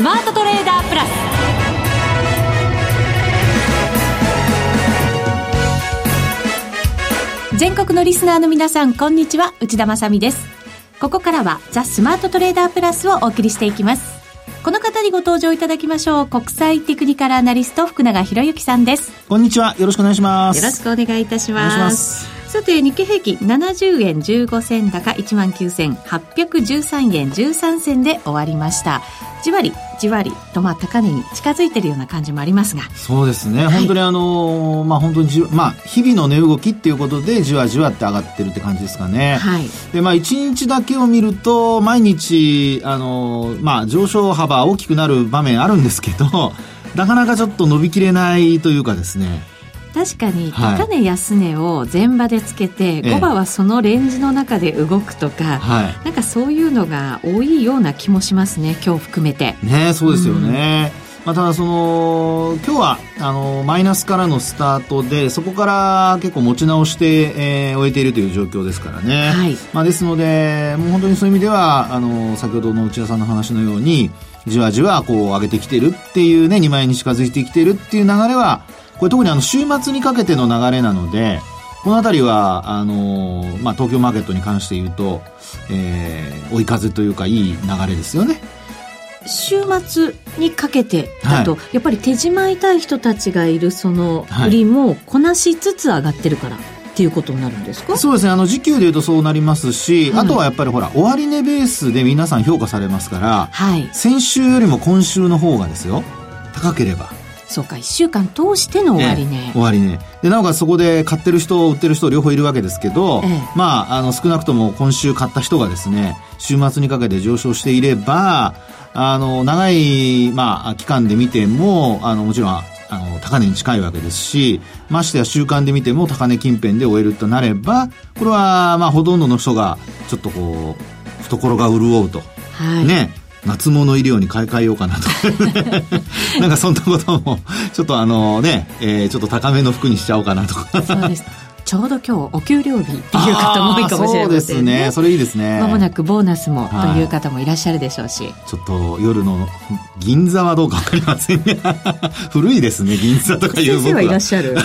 スマートトレーダープラス。全国のリスナーの皆さんこんにちは。内田まさです。ここからはザ・スマートトレーダープラスをお送りしていきます。この方にご登場いただきましょう。国際テクニカルアナリスト福永博之さんです。こんにちは。よろしくお願いします。よろしくお願いいたしますさて日経平均70円15銭高1万9813円13銭で終わりました。じわりじわりとまあ高値に近づいているような感じもありますが。そうですね、はい、本当にあのまあ本当にじまあ日々の値動きっていうことでじわじわって上がってるって感じですかね。はい。でまあ一日だけを見ると毎日あのまあ上昇幅大きくなる場面あるんですけど なかなかちょっと伸びきれないというかですね確かに高値安値を前場でつけて、5場はそのレンジの中で動くとか、はい、なんかそういうのが多いような気もしますね今日含めて。ねそうですよね、うん、まあ、ただその今日はあのマイナスからのスタートでそこから結構持ち直して、えー、終えているという状況ですからね、はい。まあ、ですのでもう本当にそういう意味ではあの先ほどの内田さんの話のようにじわじわこう上げてきてるっていうね2万円に近づいてきてるっていう流れはこれ特にあの週末にかけての流れなので、この辺りは、あのー、まあ、東京マーケットに関して言うと、えー、追い風というかいい流れですよね。週末にかけてだと、はい、やっぱり手締まいたい人たちがいるその売りもこなしつつ上がってるから。っていうことになるんですか？そうですね。あの、時給で言うとそうなりますし、はい、あとはやっぱりほら、終値ベースで皆さん評価されますから、はい、先週よりも今週の方がですよ、高ければ、そうか、1週間通しての終わりね。終わりね。で、なおかつそこで買ってる人、売ってる人両方いるわけですけど、ええ、まあ、あの、少なくとも今週買った人がですね、週末にかけて上昇していれば、あの、長い、まあ、期間で見ても、あの、もちろん、あの、高値に近いわけですし、ましてや週間で見ても高値近辺で終えるとなれば、これは、まあ、ほとんどの人が、ちょっとこう、懐が潤うと。はい、ね。夏物医療に買い替えようかなと。なんかそんなこともちょっとあのね、えー、ちょっと高めの服にしちゃおうかなとか。そうです。ちょうど今日お給料日っていう方も多いかもしれませんね。ね。それいいですね。まもなくボーナスもという方もいらっしゃるでしょうし。ちょっと夜の銀座はどうかわかりませんが、古いですね、銀座とかいう。先生はいらっしゃる。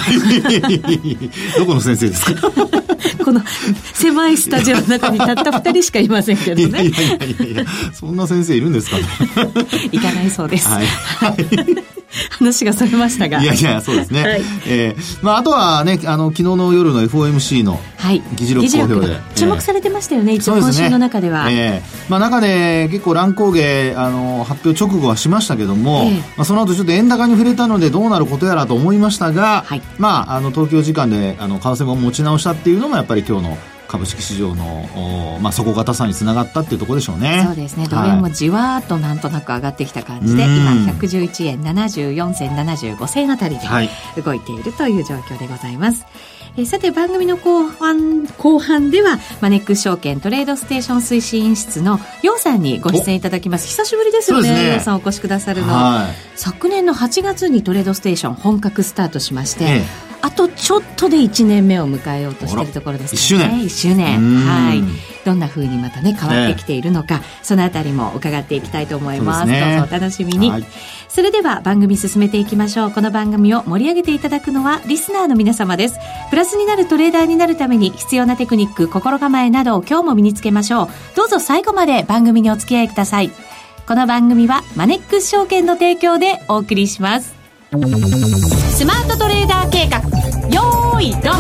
どこの先生ですか？この狭いスタジオの中にたった二人しかいませんけどね。いやいやいやいや、そんな先生いるんですかね？行かないそうです。はい。話がされましたが。いやいや、そうですね。はい、えー、まあ、あとはね、あの、昨日の夜の FOMC の議事録公表で。注目されてましたよね、一応今週の中では。えー、まあ、中で結構乱高下、あの、発表直後はしましたけども、えー、まあ、その後ちょっと円高に触れたのでどうなることやらと思いましたが、はい、まあ、あの、東京時間で、あの、為替も持ち直したっていうのもやっぱり今日の株式市場の、まあ、底堅さにつながったっていうところでしょうね。そうですね。ドル円もじわっとなんとなく上がってきた感じで、はい、今111円74銭75銭あたりで動いているという状況でございます。はい、えさて番組の後半後半ではマネックス証券トレードステーション推進室の楊さんにご出演いただきます。久しぶりですよね。楊、ね、さんお越しくださるの、はい、昨年の8月にトレードステーション本格スタートしまして、ええあとちょっとで1年目を迎えようとしているところですからね。1周年。はい。どんなふうにまたね変わってきているのか、ね、そのあたりも伺っていきたいと思います、ね、どうぞお楽しみに、はい、それでは番組進めていきましょう。この番組を盛り上げていただくのはリスナーの皆様です。プラスになるトレーダーになるために必要なテクニック心構えなどを今日も身につけましょう。どうぞ最後まで番組にお付き合いください。この番組はマネックス証券の提供でお送りしますスマートトレーダー計画。よーいドン。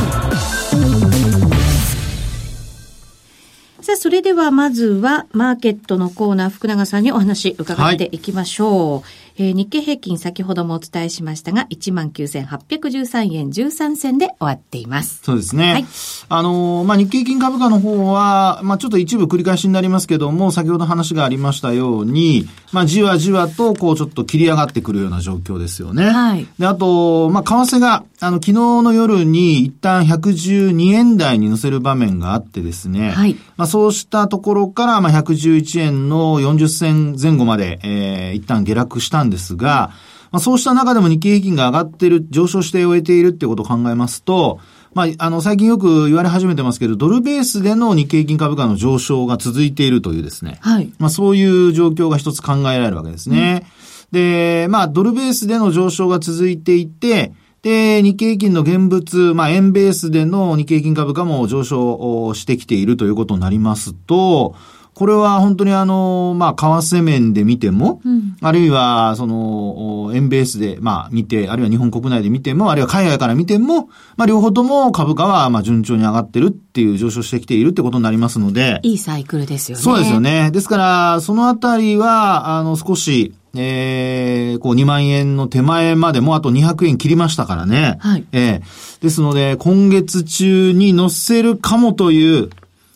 さあ、それではまずはマーケットのコーナー、福永さんにお話伺ってい。きましょう。はいえー、日経平均先ほどもお伝えしましたが、19,813円13銭で終わっています。そうですね。はい。あのー、まあ、日経平均株価の方は、まあ、ちょっと一部繰り返しになりますけども、先ほど話がありましたように、まあ、じわじわと、こう、ちょっと切り上がってくるような状況ですよね。はい。で、あと、まあ、為替が、あの、昨日の夜に一旦112円台に乗せる場面があってですね。はい。まあ、そうしたところから、まあ、111円の40銭前後まで、えー、一旦下落したんですが、まあ、そうした中でも日経平均が上がっている、上昇して終えているってことを考えますと、まあ、あの、最近よく言われ始めてますけど、ドルベースでの日経平均株価の上昇が続いているというですね。はい。まあ、そういう状況が一つ考えられるわけですね。うんで、まあ、ドルベースでの上昇が続いていて、で、日経平均の現物、まあ、円ベースでの日経平均株価も上昇してきているということになりますと、これは本当にあの、まあ、為替面で見ても、うん、あるいは、その、円ベースで、まあ、見て、あるいは日本国内で見ても、あるいは海外から見ても、まあ、両方とも株価は、まあ、順調に上がってるっていう、上昇してきているってことになりますので。いいサイクルですよね。そうですよね。ですから、そのあたりは、あの、少し、えー、こう2万円の手前までもあと200円切りましたからね。はい。えー、ですので、今月中に乗せるかもという、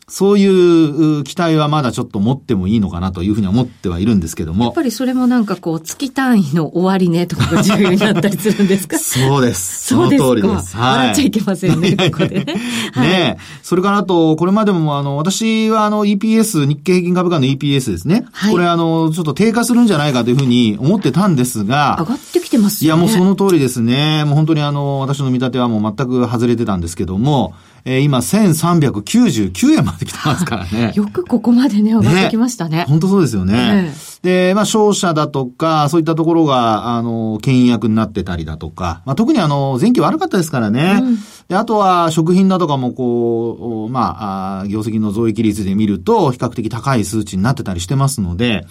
そういう期待はまだちょっと持ってもいいのかなというふうに思ってはいるんですけども。やっぱりそれもなんかこう、月単位の終値とかが重要になったりするんですか？そうです。その通りです。はい。笑っちゃいけませんね、ここでね。はい、ねそれからあと、これまでもあの、私はあの EPS、日経平均株価の EPS ですね。はい。これあの、ちょっと低下するんじゃないかというふうに思ってたんですが。上がってきてますよね。いや、もうその通りですね。もう本当にあの、私の見立てはもう全く外れてたんですけども、えー、今1399円まで来てますからね。よくここまでね、上がってきましたね。ね本当そうですよね。で、まあ、商社だとか、そういったところが、あの、牽引役になってたりだとか、まあ、特にあの、前期悪かったですからね。うん、で、あとは、食品だとかも、こう、まあ、業績の増益率で見ると、比較的高い数値になってたりしてますので、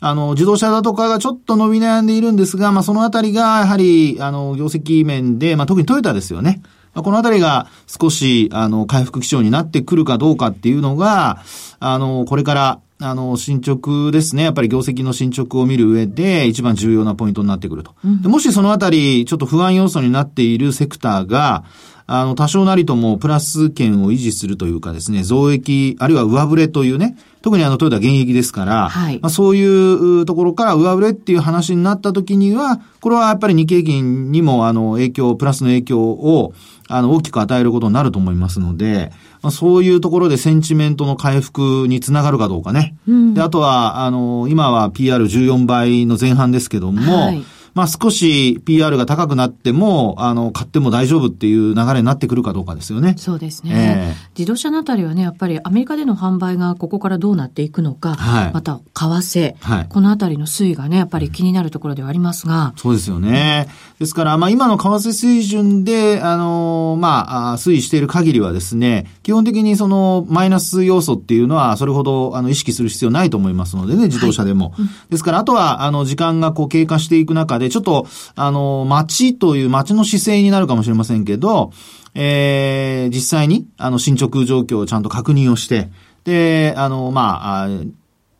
あの、自動車だとかがちょっと伸び悩んでいるんですが、まあ、そのあたりが、やはり、あの、業績面で、まあ、特にトヨタですよね。このあたりが少し、あの、回復基調になってくるかどうかっていうのが、あの、これから、あの、進捗ですね。やっぱり業績の進捗を見る上で一番重要なポイントになってくると。うん、もしそのあたり、ちょっと不安要素になっているセクターが、あの、多少なりともプラス圏を維持するというかですね、増益、あるいは上振れというね、特にあのトヨタ現役ですから、はい、まあ、そういうところから上振れっていう話になった時には、これはやっぱり日経金にもあの影響、プラスの影響をあの大きく与えることになると思いますので、まあ、そういうところでセンチメントの回復につながるかどうかね。うん、で、あとは、あの、今は PR14 倍の前半ですけども、はいまあ少し PR が高くなっても、あの、買っても大丈夫っていう流れになってくるかどうかですよね。そうですね。えー、自動車のあたりはね、やっぱりアメリカでの販売がここからどうなっていくのか、はい、また為替、はい、このあたりの推移がね、やっぱり気になるところではありますが。そうですよね。ですから、まあ今の為替水準で、あの、まあ、推移している限りはですね、基本的にそのマイナス要素っていうのはそれほどあの意識する必要ないと思いますのでね、自動車でも。はいですから、あとは、あの、時間がこう経過していく中で、ちょっと、あの、街という街の姿勢になるかもしれませんけど、えー、実際に、あの、進捗状況をちゃんと確認をして、で、あの、まあ、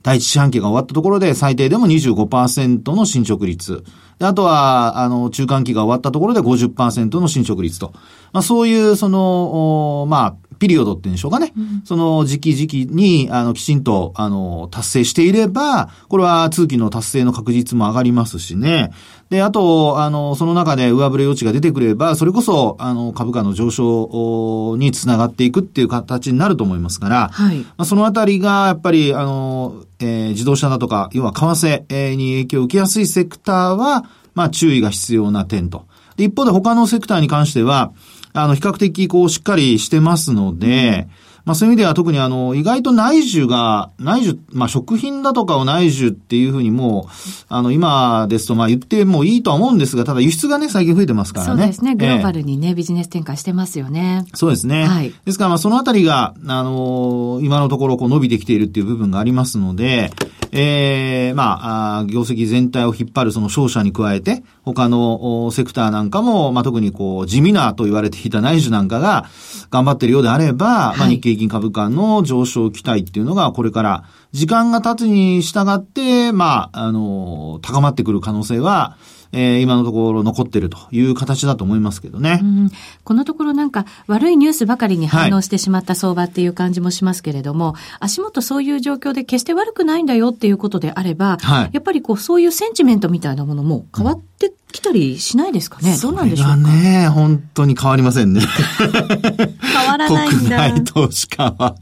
第一四半期が終わったところで最低でも25%の進捗率。であとは、あの、中間期が終わったところで50%の進捗率と。まあ、そういう、その、まあ、ピリオドっていうんでしょうかね。うん、その時期時期に、あの、きちんと、あの、達成していれば、これは通期の達成の確実も上がりますしね。で、あと、あの、その中で上振れ余地が出てくれば、それこそ、あの、株価の上昇につながっていくっていう形になると思いますから、はい。まあ、そのあたりが、やっぱり、あの、えー、自動車だとか、要は為替に影響を受けやすいセクターは、まあ、注意が必要な点と。で、一方で他のセクターに関しては、あの、比較的こう、しっかりしてますので、うんまあそういう意味では特にあの、意外と内需が、内需、まあ食品だとかを内需っていうふうにもう、あの、今ですとまあ言ってもいいとは思うんですが、ただ輸出がね、最近増えてますからね。そうですね。グローバルにね、えー、ビジネス展開してますよね。そうですね。はい。ですからまあそのあたりが、あの今のところこう伸びてきているっていう部分がありますので、ええー、まあ、業績全体を引っ張るその商社に加えて、他のセクターなんかも、まあ、特にこう、地味なと言われていた内需なんかが頑張っているようであれば、はい、まあ、日経平均株価の上昇期待っていうのが、これから時間が経つに従って、まあ、あの、高まってくる可能性は、えー、今のところ残っているという形だと思いますけどね。うん、このところなんか悪いニュースばかりに反応してしまった相場っていう感じもしますけれども、はい、足元そういう状況で決して悪くないんだよっていうことであれば、はい、やっぱりこうそういうセンチメントみたいなものも変わってきたりしないですかね、どうなんでしょうか？ね、本当に変わりませんね。変わらないんだ。国内投資家は。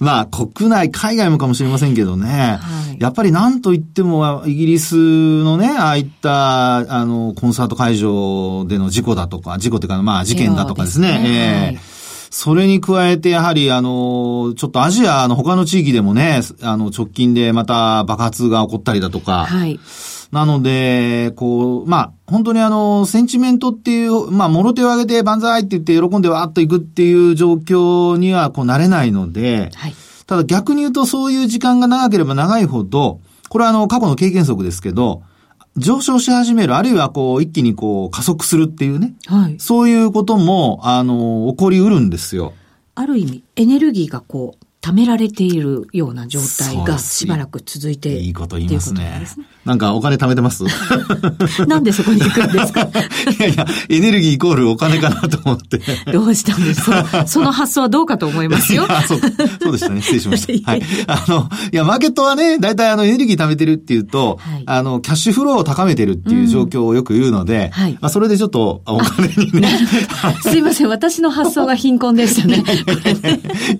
まあ、国内、海外もかもしれませんけどね。はい、やっぱり何と言っても、イギリスのね、ああいった、あの、コンサート会場での事故だとか、事故っていうか、まあ、事件だとかですね。すねえーはいそれに加えて、やはり、あの、ちょっとアジアの他の地域でもね、あの、直近でまた爆発が起こったりだとか、はい。なので、こう、まあ、本当にあの、センチメントっていう、まあ、もろ手を挙げて万歳って言って喜んでわーっと行くっていう状況にはこうなれないので、はい、ただ逆に言うとそういう時間が長ければ長いほど、これはあの、過去の経験則ですけど、上昇し始める、あるいはこう、一気にこう、加速するっていうね。はい。そういうことも、あの、起こりうるんですよ。ある意味、エネルギーがこう、貯められているような状態がしばらく続いていいこと言いますね。なんかお金貯めてます？なんでそこに行くんですか？いやいや、エネルギーイコールお金かなと思って。どうしたんですか？その発想はどうかと思いますよ。そう、そうでしたね。失礼しました。はい。あの、いや、マーケットはね、大体あのエネルギー貯めてるっていうと、はい、あの、キャッシュフローを高めてるっていう状況をよく言うので、うん、はい。まあ、それでちょっとお金にね。すいません。私の発想が貧困でしたね。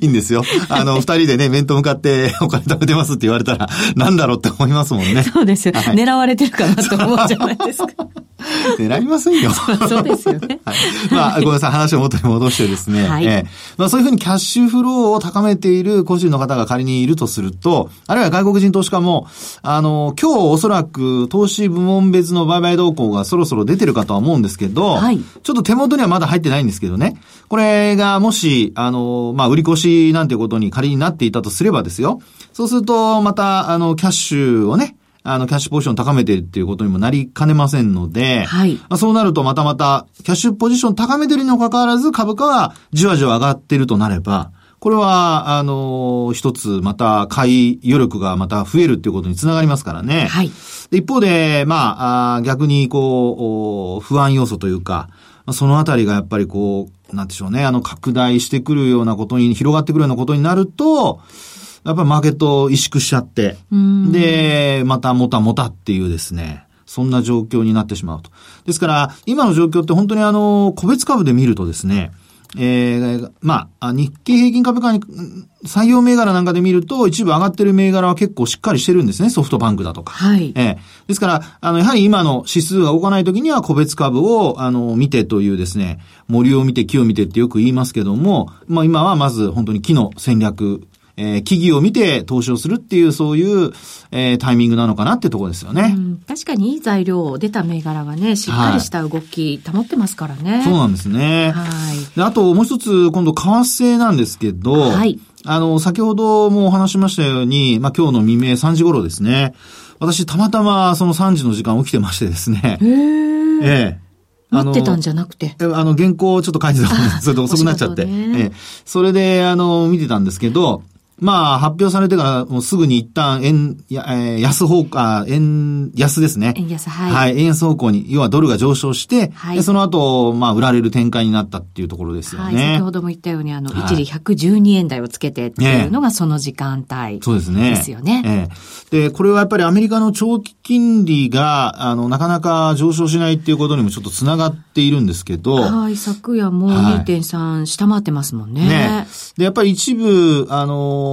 いいんですよ。あの、二人でね、面と向かって お金貯めてますって言われたら、なんだろうって思いますもんね。そうですよ。はい、狙われてるかなと思うじゃないですか。狙いませんよ。そうですよね。はい、まあ、ごめんなさい。話を元に戻してですね。はい、えー、まあ、そういうふうにキャッシュフローを高めている個人の方が仮にいるとすると、あるいは外国人投資家も、あの、今日おそらく投資部門別の売買動向がそろそろ出てるかとは思うんですけど、はい、ちょっと手元にはまだ入ってないんですけどね。これがもし、あの、まあ、売り越しなんていうことに仮になっていたとすればですよ。そうすると、また、あの、キャッシュをね、あの、キャッシュポジション高めてるっていうことにもなりかねませんので、はい。まあ、そうなるとまたまた、キャッシュポジション高めてるにもかかわらず株価はじわじわ上がってるとなれば、これは、あの、一つ、また、買い余力がまた増えるっていうことにつながりますからね。はい。一方で、まあ、逆に、こう、不安要素というか、そのあたりがやっぱりこう、なんでしょうね、あの、拡大してくるようなことに、広がってくるようなことになると、やっぱりマーケットを萎縮しちゃって、で、またもたもたっていうですね、そんな状況になってしまうと。ですから、今の状況って本当にあの、個別株で見るとですね、えー、まあ、日経平均株価に、採用銘柄なんかで見ると、一部上がってる銘柄は結構しっかりしてるんですね。ソフトバンクだとか。はい。えー、ですから、あの、やはり今の指数が動かないときには個別株を、あの、見てというですね、森を見て木を見てってよく言いますけども、まあ今はまず本当に木の戦略えー、企業を見て投資をするっていう、そういう、えー、タイミングなのかなってところですよね。うん、確かにいい材料、出た銘柄はね、しっかりした動き保ってますからね。はい、そうなんですね。はい。で、あともう一つ、今度、為替なんですけど、はい。あの、先ほどもお話しましたように、まあ、今日の未明3時頃ですね、私、たまたまその3時の時間起きてましてですね。へ ええ。待ってたんじゃなくて。あの、原稿をちょっと書いてたもんで、それで遅くなっちゃって。ね、ええ。それで、あの、見てたんですけど、まあ、発表されてからもうすぐに一旦円、やえー、安方向、円安ですね。円安、はい。はい、円安方向に、要はドルが上昇して、はい、でその後、まあ、売られる展開になったっていうところですよね。はい、先ほども言ったように、あの、一時112円台をつけてっていうのがその時間帯、そうですね。ですよね。えー、で、これはやっぱりアメリカの長期金利が、あの、なかなか上昇しないっていうことにもちょっとつながっているんですけど。はい、昨夜も2.3下回ってますもんね。ね。で、やっぱり一部、あの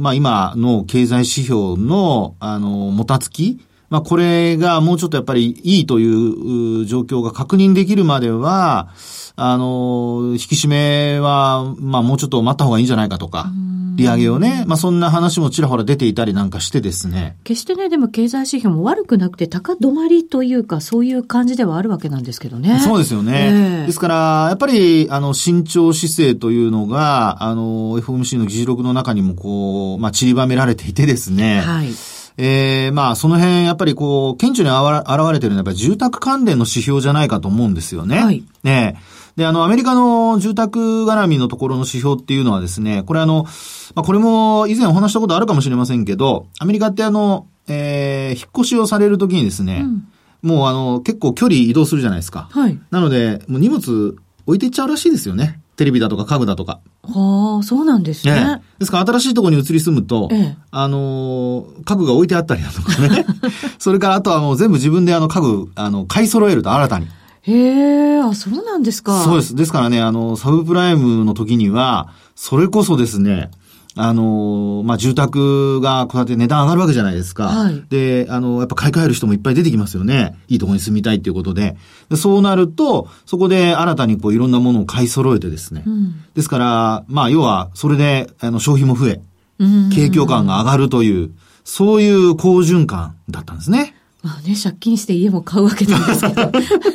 まあ、今の経済指標の、あの、もたつき、まあ、これがもうちょっとやっぱりいいという状況が確認できるまでは、あの、引き締めは、まあ、もうちょっと待った方がいいんじゃないかとか、利上げをね、まあ、そんな話もちらほら出ていたりなんかしてですね。決してね、でも経済指標も悪くなくて高止まりというか、そういう感じではあるわけなんですけどね。そうですよね。えー、ですから、やっぱり、あの、慎重姿勢というのが、あの、FOMC の議事録の中にもこう、まあ、散りばめられていてですね。はい。ええー、まあ、その辺、やっぱりこう、顕著に現れてるのは、やっぱり住宅関連の指標じゃないかと思うんですよね。はい。ねで、あの、アメリカの住宅絡みのところの指標っていうのはですね、これあの、まあ、これも以前お話したことあるかもしれませんけど、アメリカってあの、えー、引っ越しをされるときにですね、うん、もうあの、結構距離移動するじゃないですか。はい。なので、もう荷物置いていっちゃうらしいですよね。テレビだとか家具だとか。はあ、そうなんですね。ねですから新しいところに移り住むと、ええ、あの、家具が置いてあったりだとかね。それからあとはもう全部自分であの家具、あの、買い揃えると新たに。へえ、あ、そうなんですか。そうです。ですからね、あの、サブプライムの時には、それこそですね、あの、まあ、住宅がこうやって値段上がるわけじゃないですか。はい。で、あの、やっぱ買い替える人もいっぱい出てきますよね。いいところに住みたいっていうことで。でそうなると、そこで新たにこういろんなものを買い揃えてですね。うん、ですから、まあ、要は、それで、あの、消費も増え、景況感が上がるという、そういう好循環だったんですね。まあね、借金して家も買うわけなんですけど。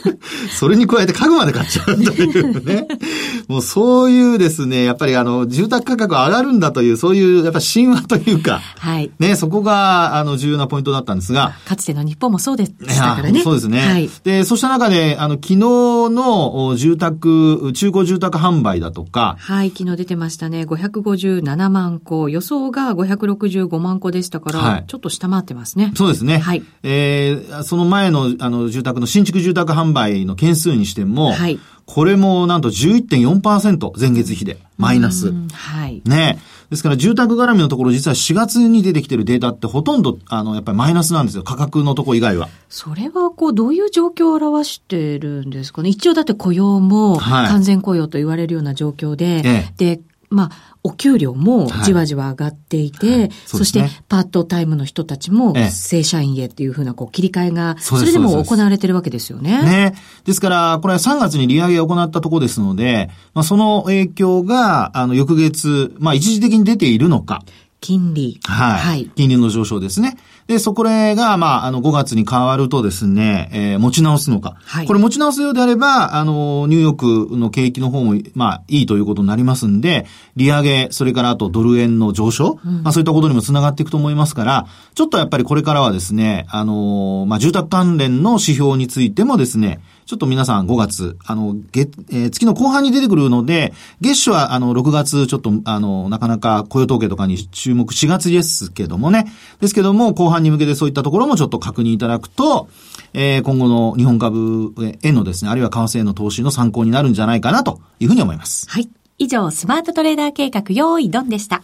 それに加えて家具まで買っちゃうというね。もうそういうですね、やっぱりあの、住宅価格上がるんだという、そういう、やっぱ神話というか、はい。ね、そこが、あの、重要なポイントだったんですが。かつての日本もそうでしたからね。そうですね。はい。で、そうした中で、あの、昨日の住宅、中古住宅販売だとか。はい、昨日出てましたね。557万戸、予想が565万戸でしたから、はい、ちょっと下回ってますね。そうですね。はい。えーえー、その前の、あの、住宅の新築住宅販売の件数にしても、はい。これもなんと11.4%前月比で、マイナス。はい。ね。ですから住宅絡みのところ実は4月に出てきてるデータってほとんど、あの、やっぱりマイナスなんですよ。価格のとこ以外は。それは、こう、どういう状況を表してるんですかね。一応だって雇用も完全雇用と言われるような状況で、はい、で、まあ、お給料もじわじわ上がっていて、はいはいそね、そしてパートタイムの人たちも正社員へっていうふうなこう切り替えが、それでも行われてるわけですよね。ね。ですから、これは3月に利上げを行ったところですので、まあ、その影響が、あの、翌月、まあ、一時的に出ているのか。金利。はい。はい。金利の上昇ですね。で、そこが、まあ、あの、5月に変わるとですね、えー、持ち直すのか。はい。これ持ち直すようであれば、あの、ニューヨークの景気の方も、まあ、いいということになりますんで、利上げ、それからあとドル円の上昇、うん、まあ、そういったことにもつながっていくと思いますから、ちょっとやっぱりこれからはですね、あの、まあ、住宅関連の指標についてもですね、ちょっと皆さん5月、あの、月、えー、月の後半に出てくるので、月初はあの、6月ちょっと、あの、なかなか雇用統計とかに注目4月ですけどもね。ですけども、後半に向けてそういったところもちょっと確認いただくと、えー、今後の日本株へのですね、あるいは為替への投資の参考になるんじゃないかなというふうに思います。はい。以上、スマートトレーダー計画用意ドンでした。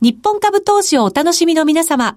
日本株投資をお楽しみの皆様。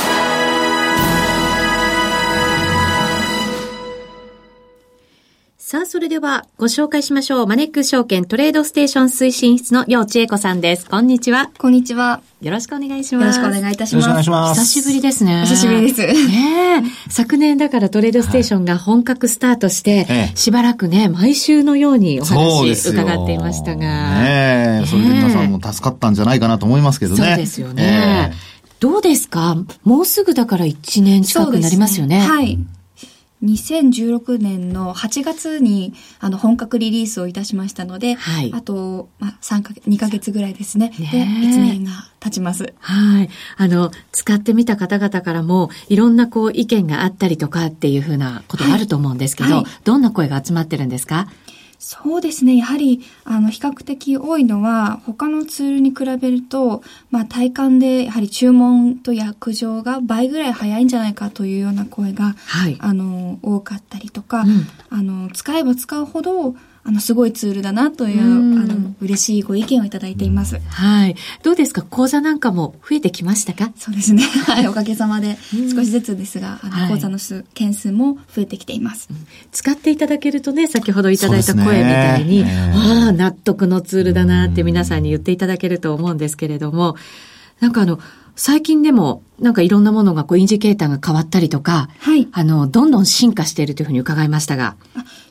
さあ、それではご紹介しましょう。マネックス証券トレードステーション推進室の楊千恵子さんです。こんにちは。こんにちは。よろしくお願いします。よろしくお願いいたします。よろしくお願いします。久しぶりですね。久しぶりです。ね昨年だからトレードステーションが本格スタートして、はい、しばらくね、毎週のようにお話伺っていましたが。ねそれで皆さんも助かったんじゃないかなと思いますけどね。そうですよね。どうですか？もうすぐだから1年近くなりますよね。ねはい。2016年の8月にあの本格リリースをいたしましたので、はい、あと、まあ、3か月、2ヶ月ぐらいですね。ねで、1年が経ちます。はい。あの、使ってみた方々からも、いろんなこう意見があったりとかっていうふうなことがあると思うんですけど、はいはい、どんな声が集まってるんですか？そうですね。やはり、あの、比較的多いのは、他のツールに比べると、まあ、体感で、やはり注文と約定が倍ぐらい早いんじゃないかというような声が、はい、あの、多かったりとか、うん、あの、使えば使うほど、あの、すごいツールだなという、あの、嬉しいご意見をいただいています。はい。どうですか？講座なんかも増えてきましたか？そうですね。はい。おかげさまで、少しずつですが、あの、講座の数、件数も増えてきています。使っていただけるとね、先ほどいただいた声みたいに、ああ、納得のツールだなって皆さんに言っていただけると思うんですけれども、なんかあの、最近でも、なんかいろんなものがこうインジケーターが変わったりとか、はい。あの、どんどん進化しているというふうに伺いましたが。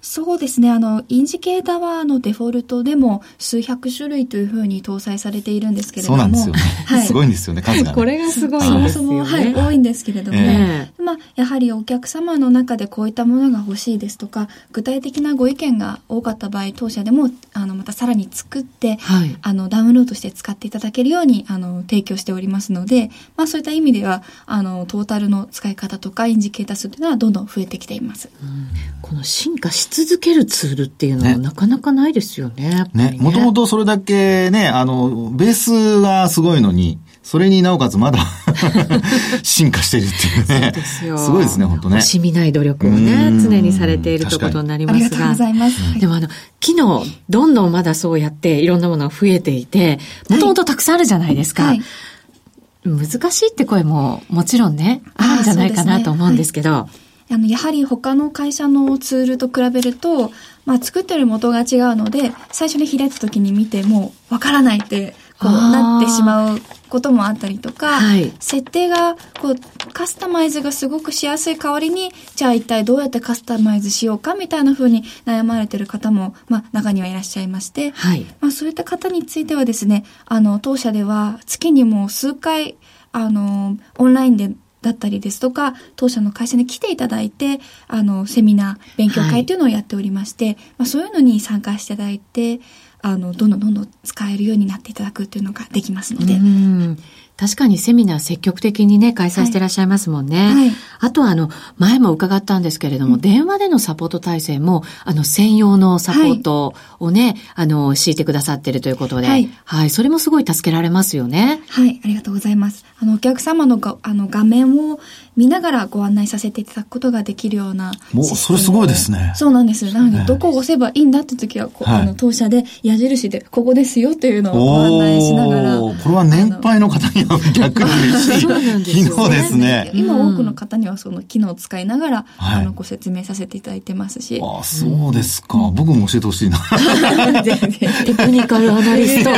そうですね。あの、インジケーターは、あの、デフォルトでも数百種類というふうに搭載されているんですけれども。そうなんですよね。はい。すごいんですよね、数が、ね、これがすごいそもそも、はい、多いんですけれども、えー、まあ、やはりお客様の中でこういったものが欲しいですとか、具体的なご意見が多かった場合、当社でも、あの、またさらに作って、はい、あの、ダウンロードして使っていただけるように、あの、提供しておりますので、まあ、そういった意味では、あの、トータルの使い方とか、インジケーター数というのはどんどん増えてきています。うん、この進化し続けるツールっていうのはなかなかないですよね。ね。もともとそれだけね、あの、ベースがすごいのに、それになおかつまだ 進化してるっていうね。そうですよ。すごいですね、本当ね。惜しみない努力をね、常にされているということになりますが。ありがとうございます。でもあの、機能、どんどんまだそうやっていろんなものが増えていて、もともとたくさんあるじゃないですか。はい、難しいって声ももちろんね、あるんじゃないかなと思うんですけど。あの、やはり他の会社のツールと比べると、まあ、作ってる元が違うので、最初に開いた時に見ても、わからないって、こう、なってしまうこともあったりとか、はい、設定が、こう、カスタマイズがすごくしやすい代わりに、じゃあ一体どうやってカスタマイズしようかみたいな風に悩まれてる方も、まあ、中にはいらっしゃいまして、はい、まあ、そういった方についてはですね、あの、当社では月にも数回、あの、オンラインでだったりですとか、当社の会社に来ていただいて、あの、セミナー、勉強会というのをやっておりまして、はい、まあ、そういうのに参加していただいて、あの、どんどんどんどん使えるようになっていただくっていうのができますので。確かにセミナー積極的にね、開催してらっしゃいますもんね。はいはい、あとはあの、前も伺ったんですけれども、うん、電話でのサポート体制も、あの、専用のサポートをね、はい、あの、敷いてくださってるということで、はい、はい、それもすごい助けられますよね。はい、ありがとうございます。あの、お客様のがあの画面を見ながらご案内させていただくことができるような。もう、それすごいですね。そうなんです。なので、どこを押せばいいんだって時は、こう、あの、当社で矢印で、ここですよっていうのをご案内しながら。これは年配の方には逆に嬉しい機能ですね。今多くの方にはその機能を使いながら、あの、ご説明させていただいてますし。あ、そうですか。僕も教えてほしいな。テクニカルアナリスト。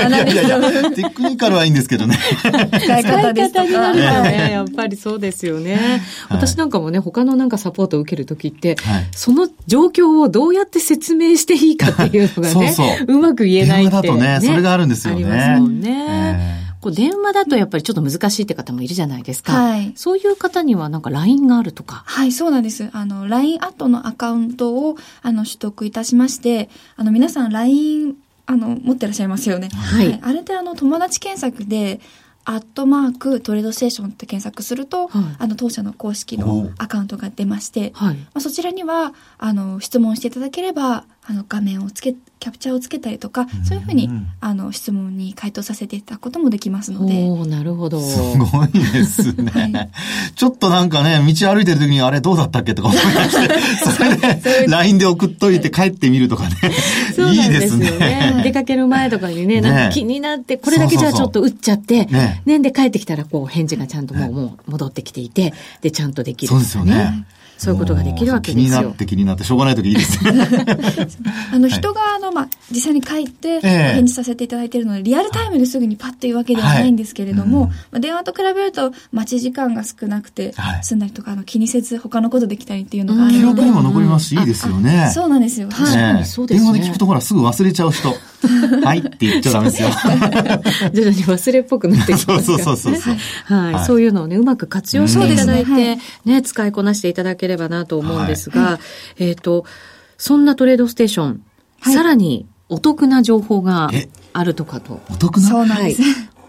テクニカルはいいんですけどね。使い方ですとか。やっぱりそうですよね。私なんかもね、他のなんかサポートを受けるときって、その状況をどうやって説明していいかっていうのがね、うまく言えないって。だとね、それがあるんですよね。ありますもんね。こう電話だとやっぱりちょっと難しいって方もいるじゃないですか。はい。そういう方にはなんか LINE があるとか。はい、そうなんです。あの、LINE アットのアカウントを、あの、取得いたしまして、あの、皆さん LINE、あの、持ってらっしゃいますよね。はい。はい、あれであの、友達検索で、アットマークトレードステーションって検索すると、はい、あの当社の公式のアカウントが出まして、はい、まあ、そちらにはあの質問していただければあの画面をつけキャプチャーをつけたりとか、そういうふうにあの質問に回答させていただくこともできますので。おなるほど。すごいですね。はい、ちょっとなんかね、道歩いてる時にあれどうだったっけとか思いまして、それで LINE で送っといて帰ってみるとかね。いいですね。出かける前とかにね、なんか気になって、これだけじゃあちょっと打っちゃって、ね、ねで帰ってきたらこう返事がちゃんともう,、もう戻ってきていて、で、ちゃんとできる、そうですよね。そういうことができるわけですよ。気になって気になってしょうがない時いいですね。あの、人が、あの、まあ、実際に書いて、返事させていただいているので、リアルタイムですぐにパッというわけではないんですけれども、まあ、電話と比べると、待ち時間が少なくて、済んだりとか、あの、気にせず他のことできたりっていうのがあるので。記録にも残りますし、いいですよね。そうなんですよ。確かにそうですね。電話で聞くとほら、すぐ忘れちゃう人。はいって言っちゃダメですよ。徐々に忘れっぽくなってきますから、ね。そうそうそうはい。そういうのをね、うまく活用していただいて、ね、使いこなしていただければなと思うんですが、えっと、そんなトレードステーション、さらにお得な情報があるとかと。お得な？そうなんです。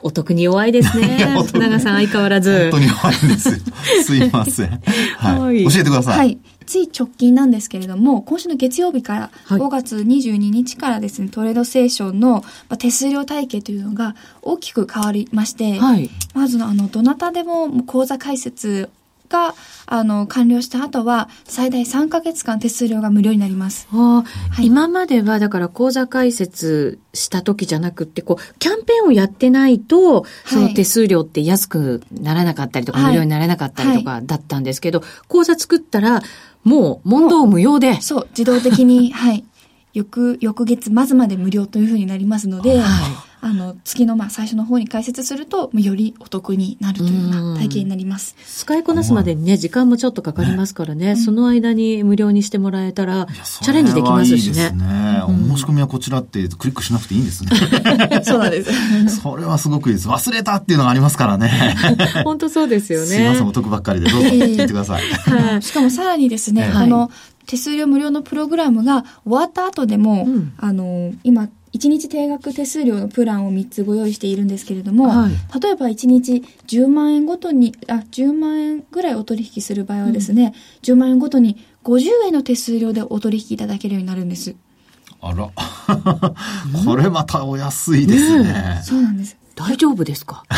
お得に弱いですね。長さん相変わらず。本当に弱いんですよ。すいません。はい。教えてください。はい。つい直近なんですけれども、今週の月曜日から5月22日からですね、はい、トレードステーションの手数料体系というのが大きく変わりまして、はい、まずあの、どなたでも口座開設が、あの、完了した後は、最大3ヶ月間手数料が無料になります。はい、今までは、だから口座開設した時じゃなくて、こう、キャンペーンをやってないと、その手数料って安くならなかったりとか、はい、無料にならなかったりとかだったんですけど、はい、口座作ったら、もう問答無用で。そう、自動的に、はい。翌、翌月末まで無料というふうになりますので、はいあの、月のまあ最初の方に解説すると、よりお得になるというような体験になります。使いこなすまでにね、時間もちょっとかかりますからね、その間に無料にしてもらえたら、チャレンジできますしね。いいですね。お申し込みはこちらってクリックしなくていいんですね。そうなんです。それはすごくいいです。忘れたっていうのがありますからね。本当そうですよね。すいません、お得ばっかりで、どうぞ聞いてください。はい。しかもさらにですね、あの、手数料無料のプログラムが終わった後でも、あの、今、1日定額手数料のプランを3つご用意しているんですけれども、はい、例えば1日10万円ごとに、あ、10万円ぐらいお取引する場合はですね、うん、10万円ごとに50円の手数料でお取引いただけるようになるんです。あら。これまたお安いですね。ねそうなんです。大丈夫ですか？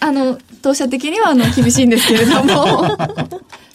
あの、当社的にはあの厳しいんですけれども。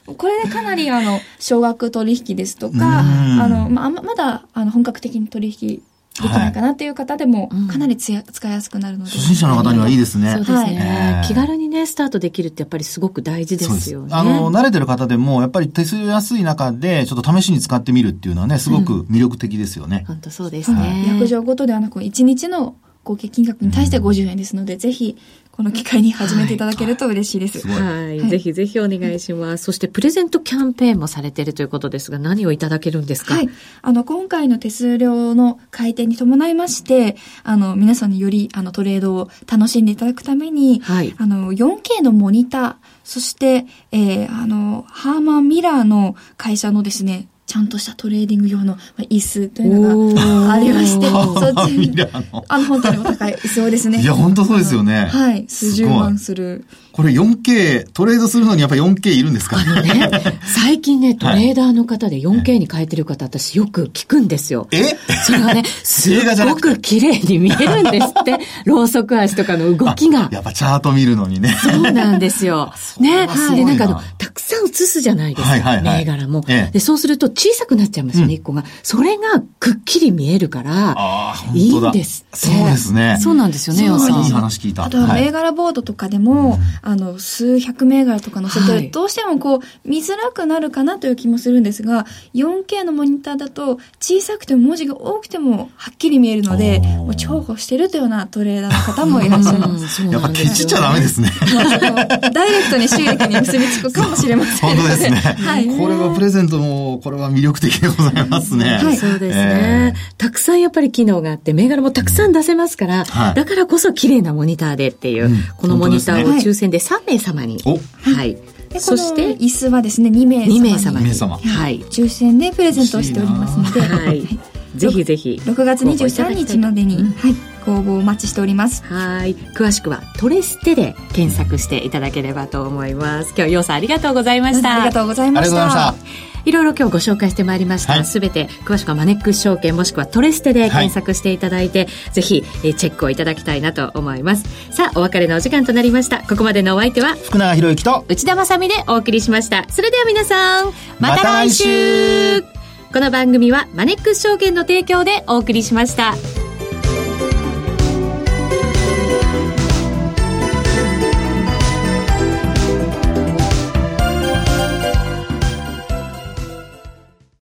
これでかなりあの、少額取引ですとか、あの、まあ、まだあの本格的に取引できないかなっていう方でも、かなりつや、使いやすくなるので。初心者の方にはいいですね。そうですね、気軽にね、スタートできるってやっぱりすごく大事ですよね。あの、慣れてる方でも、やっぱり手数料安い中で、ちょっと試しに使ってみるっていうのはね、すごく魅力的ですよね。本当そうですね。約定ごとではなく、1日の合計金額に対して50円ですので、ぜひ、この機会に始めていただけると嬉しいです。はい。はい、ぜひぜひお願いします。そしてプレゼントキャンペーンもされているということですが、何をいただけるんですか？はい。あの、今回の手数料の改定に伴いまして、あの、皆さんにより、あの、トレードを楽しんでいただくために、はい。あの、4K のモニター、そして、えー、あの、ハーマンミラーの会社のですね、ちゃんとしたトレーディング用の椅子というのがありまして、そっちに、あの、本当にお高い椅子をですね。いや、本当そうですよね。はい。数十万する。これ 4K、トレードするのにやっぱ 4K いるんですか？ね、最近ね、トレーダーの方で 4K に変えてる方、私よく聞くんですよ。え？それはね、すごく綺麗に見えるんですって。ローソク足とかの動きが。やっぱチャート見るのにね。そうなんですよ。ね。で、なんかあの、たくさん映すじゃないですか。はいはいはい、銘柄も、ええ、で。そうすると小さくなっちゃいますよね、一、うん、個が。それがくっきり見えるから、いいんですそうですね。そうなんですよね、そういい話聞いた。あとは銘柄ボードとかでも、あの、数百銘柄とか載せて、どうしてもこう、見づらくなるかなという気もするんですが、4K のモニターだと、小さくても文字が多くてもはっきり見えるので、もう重宝してるというようなトレーダーの方もいらっしゃいます。やっぱケチっちゃダメですね。ダイレクトに収益に結びつくかもしれません。本当ですね。はい。これはプレゼントも、これは魅力的でございますね。はい。そうですね。たくさんやっぱり機能があって、銘柄もたくさん出せますから、だからこそ綺麗なモニターでっていう、このモニターを抽選で3名様に。はい。そして椅子はですね2名様2名様2名様。はい。抽選でプレゼントをしておりますので。はい。ぜひぜひ。6月23日までに、うん、はいご応募お待ちしております。はい。詳しくはトレステで検索していただければと思います。今日ようさんありがとうございました。ありがとうございましたいろいろ今日ご紹介してまいりました。す、べ、て詳しくはマネックス証券もしくはトレステで検索していただいて、はい、ぜひ、えチェックをいただきたいなと思います。さあ、お別れのお時間となりました。ここまでのお相手は、福永博之と内田まさでお送りしました。それでは皆さん、また来週この番組はマネックス証券の提供でお送りしました。